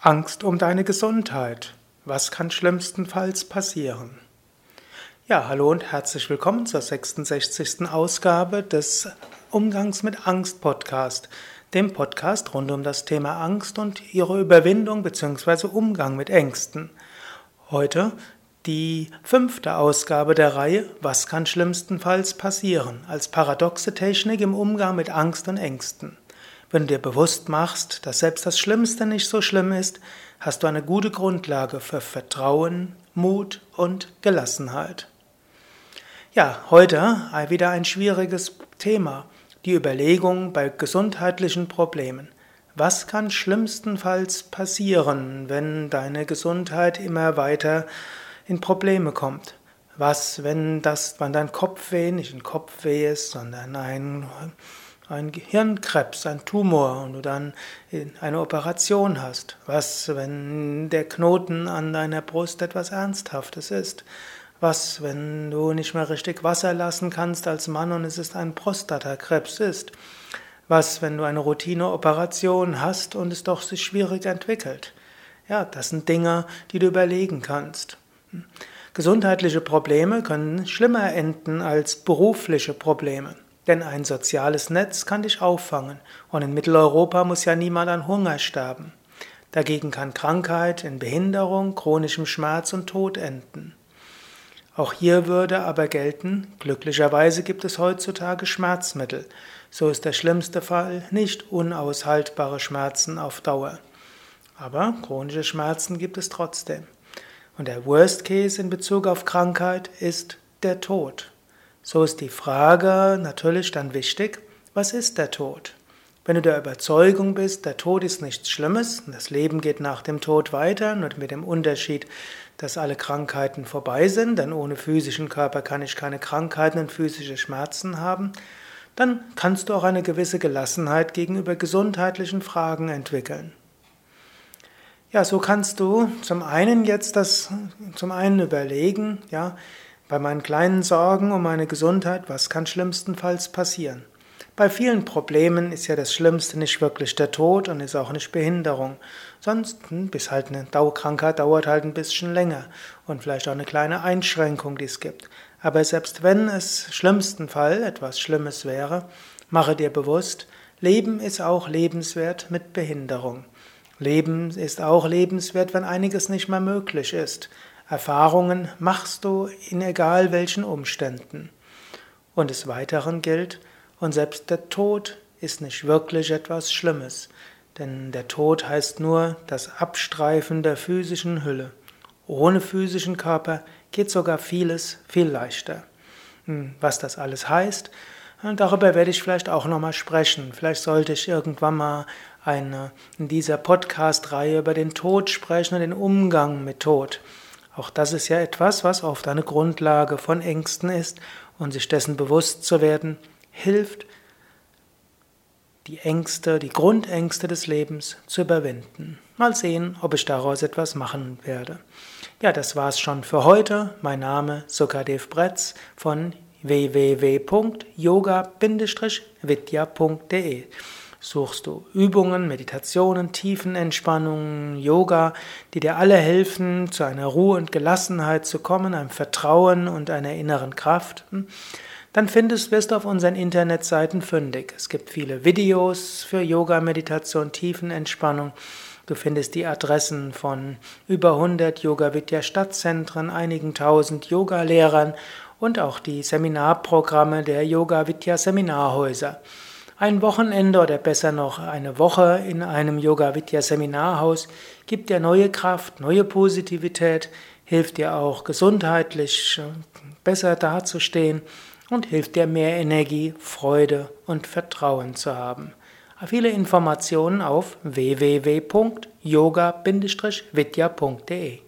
Angst um deine Gesundheit. Was kann schlimmstenfalls passieren? Ja, hallo und herzlich willkommen zur 66. Ausgabe des Umgangs mit Angst Podcast, dem Podcast rund um das Thema Angst und ihre Überwindung bzw. Umgang mit Ängsten. Heute die fünfte Ausgabe der Reihe Was kann schlimmstenfalls passieren? als paradoxe Technik im Umgang mit Angst und Ängsten. Wenn du dir bewusst machst, dass selbst das Schlimmste nicht so schlimm ist, hast du eine gute Grundlage für Vertrauen, Mut und Gelassenheit. Ja, heute wieder ein schwieriges Thema, die Überlegung bei gesundheitlichen Problemen. Was kann schlimmstenfalls passieren, wenn deine Gesundheit immer weiter in Probleme kommt? Was, wenn das, wenn dein Kopfweh nicht ein Kopfweh ist, sondern ein ein Gehirnkrebs, ein Tumor und du dann eine Operation hast. Was, wenn der Knoten an deiner Brust etwas Ernsthaftes ist? Was, wenn du nicht mehr richtig Wasser lassen kannst als Mann und es ist ein Prostatakrebs ist? Was, wenn du eine Routineoperation hast und es doch sich schwierig entwickelt? Ja, das sind Dinge, die du überlegen kannst. Gesundheitliche Probleme können schlimmer enden als berufliche Probleme. Denn ein soziales Netz kann dich auffangen und in Mitteleuropa muss ja niemand an Hunger sterben. Dagegen kann Krankheit in Behinderung, chronischem Schmerz und Tod enden. Auch hier würde aber gelten, glücklicherweise gibt es heutzutage Schmerzmittel. So ist der schlimmste Fall nicht unaushaltbare Schmerzen auf Dauer. Aber chronische Schmerzen gibt es trotzdem. Und der Worst Case in Bezug auf Krankheit ist der Tod. So ist die Frage natürlich dann wichtig, was ist der Tod? Wenn du der Überzeugung bist, der Tod ist nichts Schlimmes, das Leben geht nach dem Tod weiter, nur mit dem Unterschied, dass alle Krankheiten vorbei sind, denn ohne physischen Körper kann ich keine Krankheiten und physische Schmerzen haben, dann kannst du auch eine gewisse Gelassenheit gegenüber gesundheitlichen Fragen entwickeln. Ja, so kannst du zum einen jetzt das, zum einen überlegen, ja, bei meinen kleinen Sorgen um meine Gesundheit, was kann schlimmstenfalls passieren? Bei vielen Problemen ist ja das Schlimmste nicht wirklich der Tod und ist auch nicht Behinderung. Sonst, hm, bis halt eine Krankheit dauert halt ein bisschen länger und vielleicht auch eine kleine Einschränkung, die es gibt. Aber selbst wenn es schlimmsten Fall etwas Schlimmes wäre, mache dir bewusst, Leben ist auch lebenswert mit Behinderung. Leben ist auch lebenswert, wenn einiges nicht mehr möglich ist. Erfahrungen machst du in egal welchen Umständen. Und des Weiteren gilt, und selbst der Tod ist nicht wirklich etwas Schlimmes, denn der Tod heißt nur das Abstreifen der physischen Hülle. Ohne physischen Körper geht sogar vieles viel leichter. Hm, was das alles heißt, darüber werde ich vielleicht auch nochmal sprechen. Vielleicht sollte ich irgendwann mal eine, in dieser Podcast-Reihe über den Tod sprechen und den Umgang mit Tod. Auch das ist ja etwas, was oft eine Grundlage von Ängsten ist und sich dessen bewusst zu werden, hilft, die Ängste, die Grundängste des Lebens zu überwinden. Mal sehen, ob ich daraus etwas machen werde. Ja, das war's schon für heute. Mein Name Sukadev Bretz von www.yoga-vidya.de suchst du Übungen, Meditationen, Tiefenentspannungen, Yoga, die dir alle helfen, zu einer Ruhe und Gelassenheit zu kommen, einem Vertrauen und einer inneren Kraft, hm? dann findest, wirst du auf unseren Internetseiten fündig. Es gibt viele Videos für Yoga, Meditation, Tiefenentspannung. Du findest die Adressen von über 100 Yoga Vidya Stadtzentren, einigen tausend Yoga-Lehrern und auch die Seminarprogramme der Yoga Vidya Seminarhäuser. Ein Wochenende oder besser noch eine Woche in einem Yoga Vidya Seminarhaus gibt dir neue Kraft, neue Positivität, hilft dir auch gesundheitlich besser dazustehen und hilft dir mehr Energie, Freude und Vertrauen zu haben. Viele Informationen auf www.yoga-vidya.de